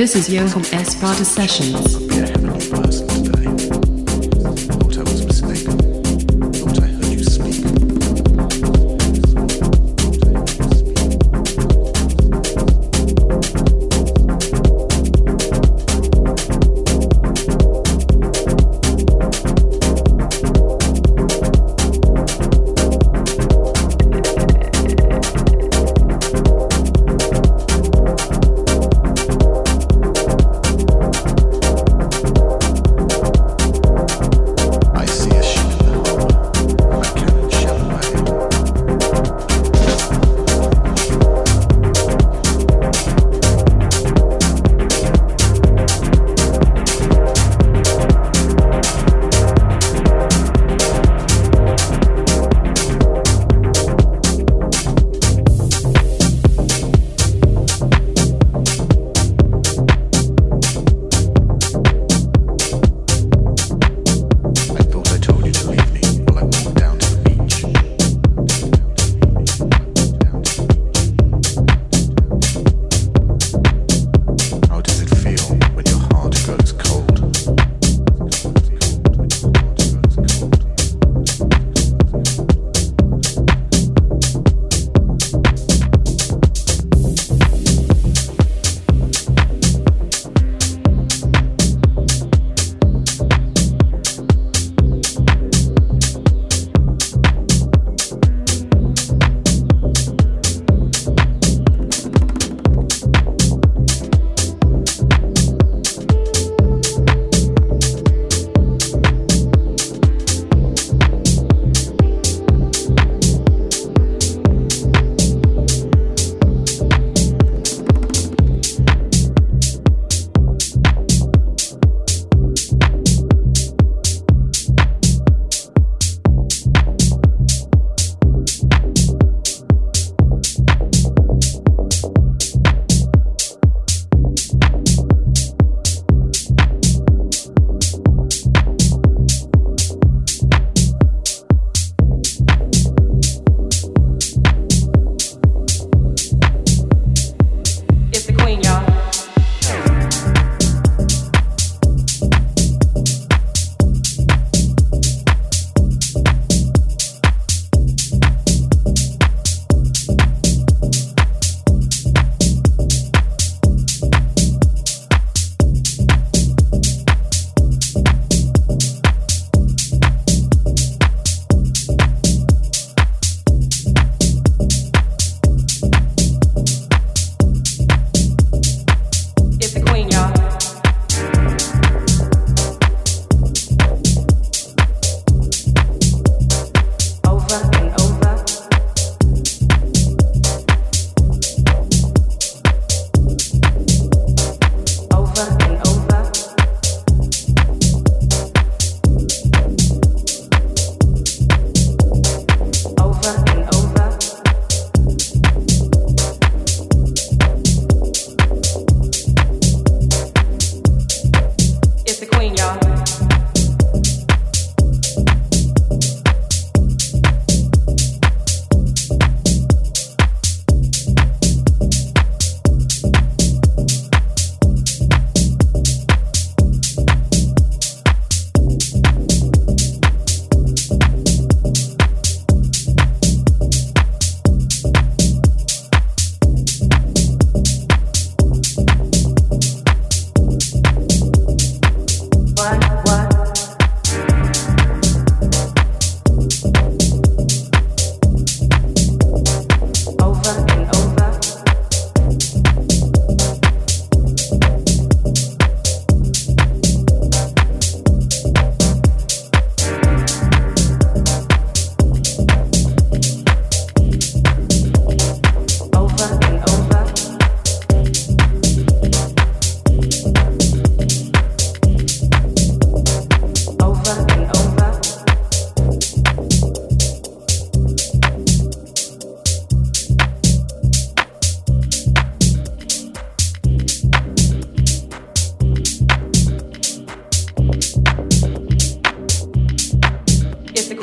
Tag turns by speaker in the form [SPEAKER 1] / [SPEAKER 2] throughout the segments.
[SPEAKER 1] This is Johan Esparta Sessions.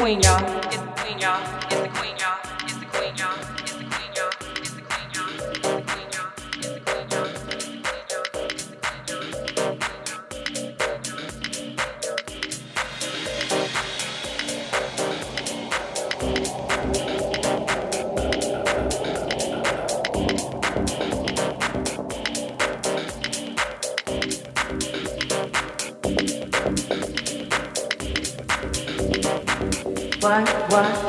[SPEAKER 2] Queen, y'all.
[SPEAKER 1] why?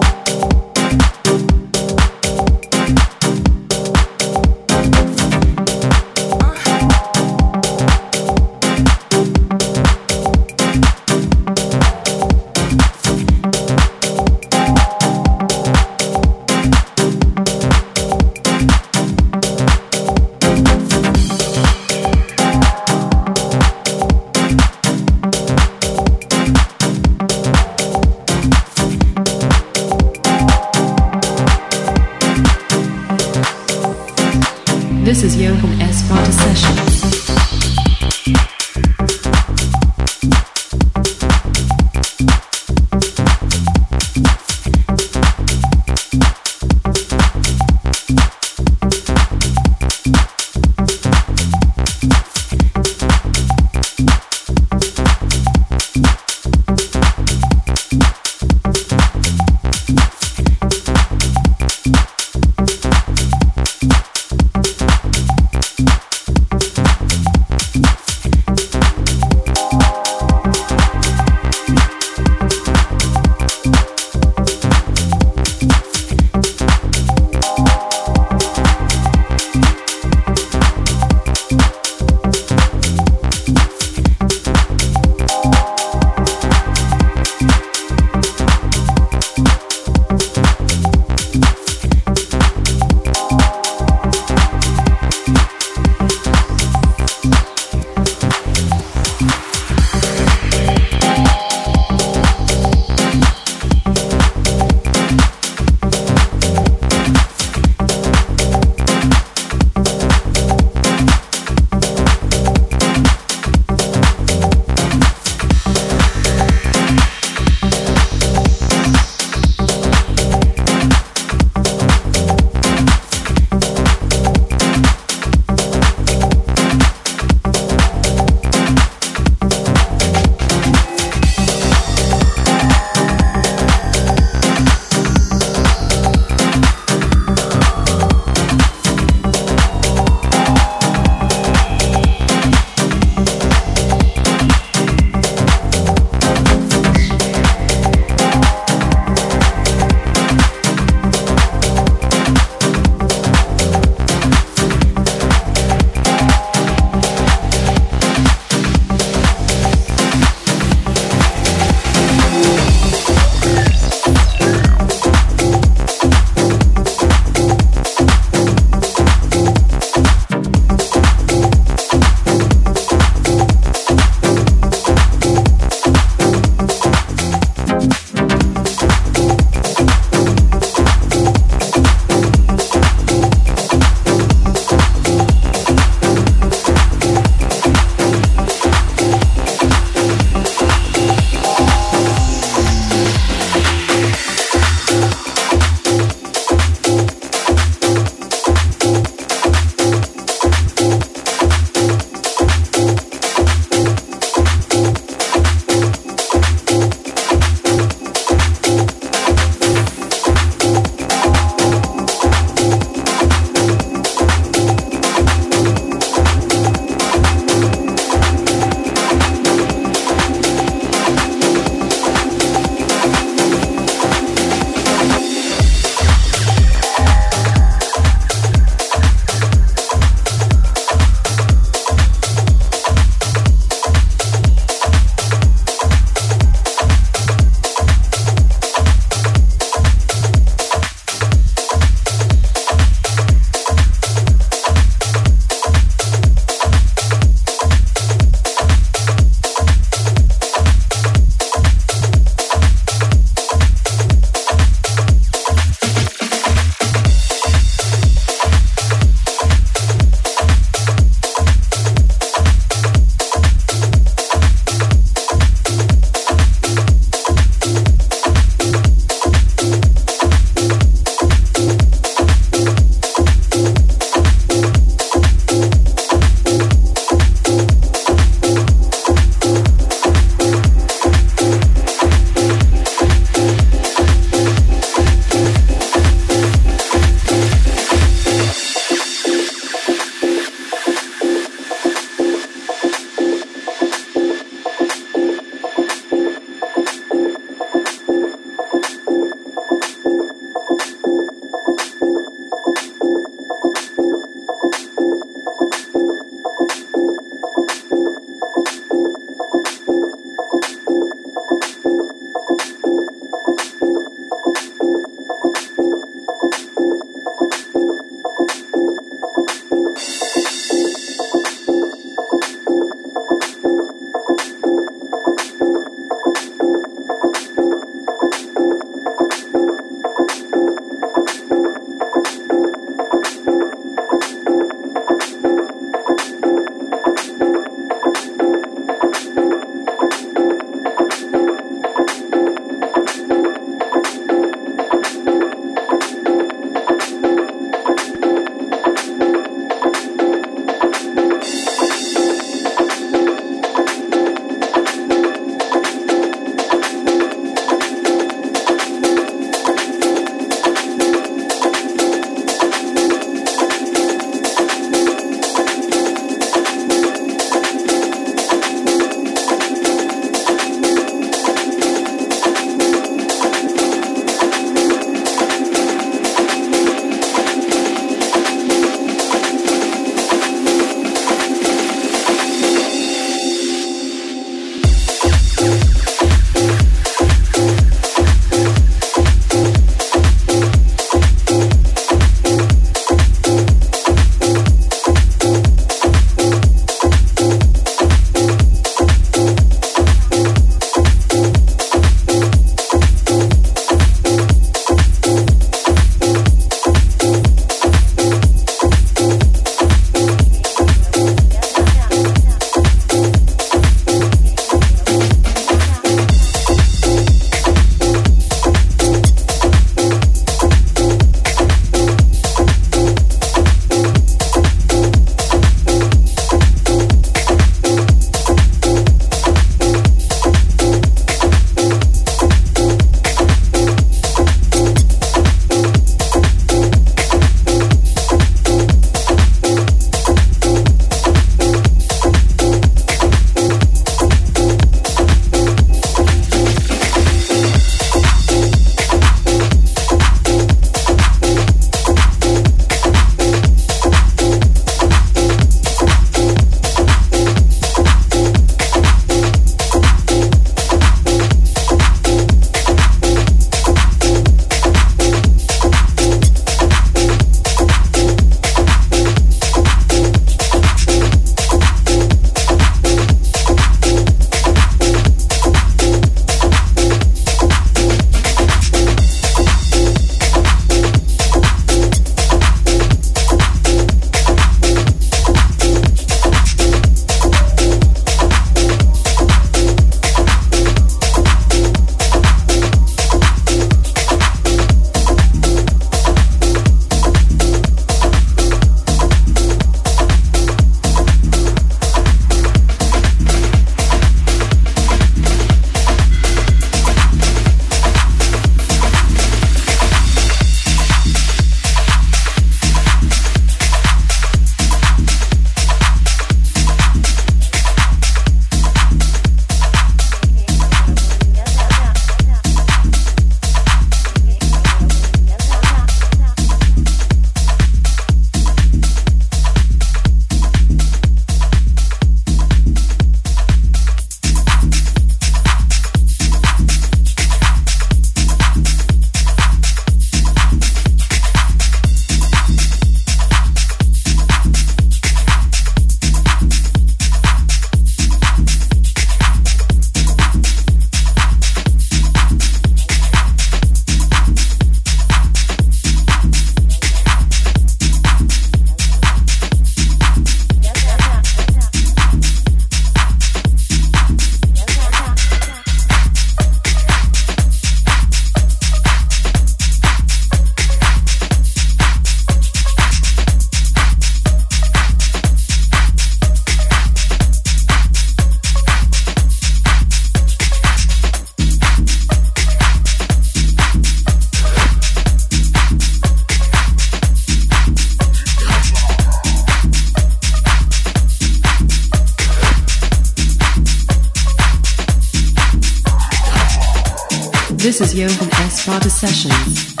[SPEAKER 1] Is Johan S. Vata Sessions.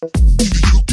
[SPEAKER 3] Thank you.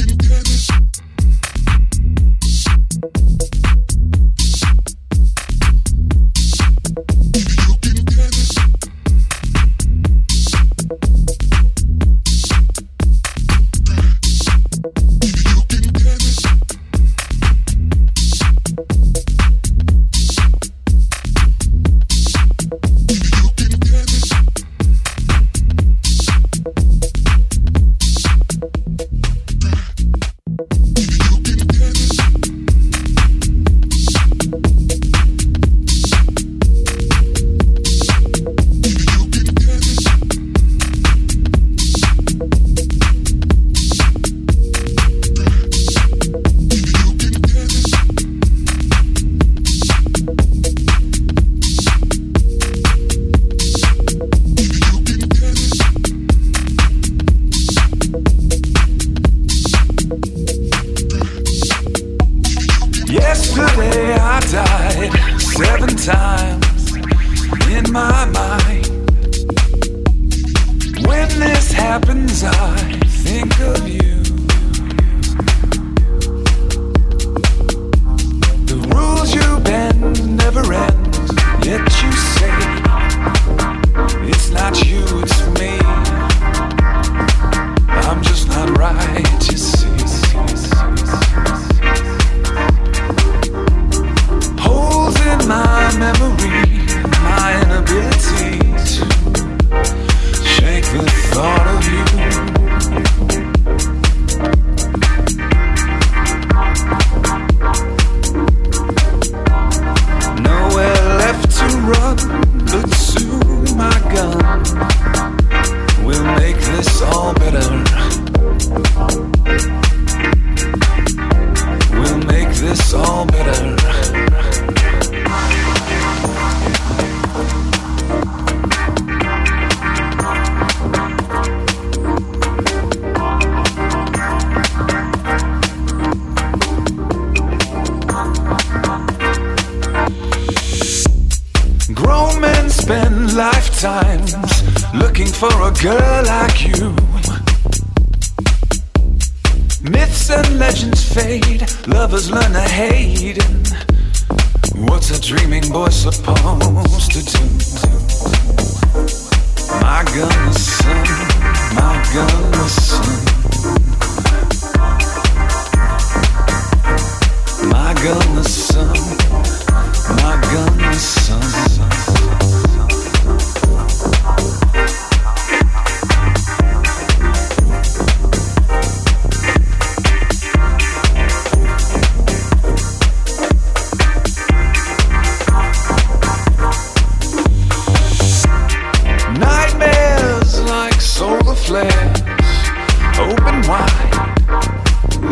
[SPEAKER 3] open wide.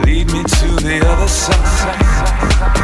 [SPEAKER 3] Lead me to the other side.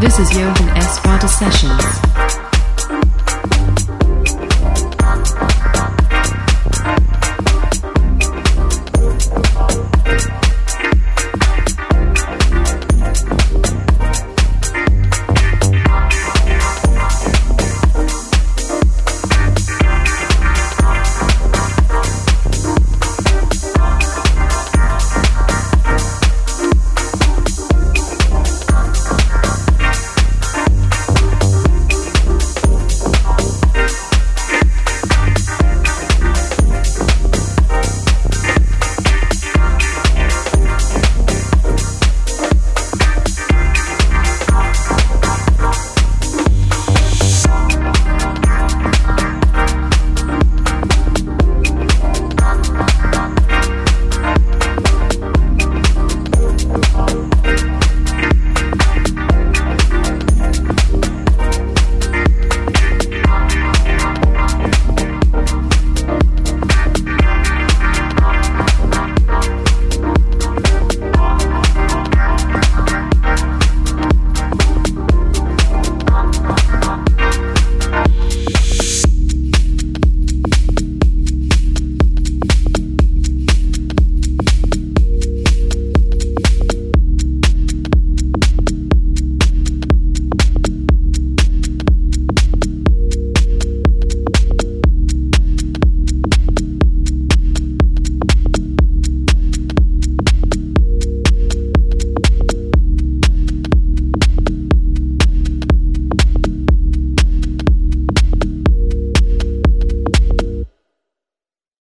[SPEAKER 3] This
[SPEAKER 1] is Johan S. Vata Sessions.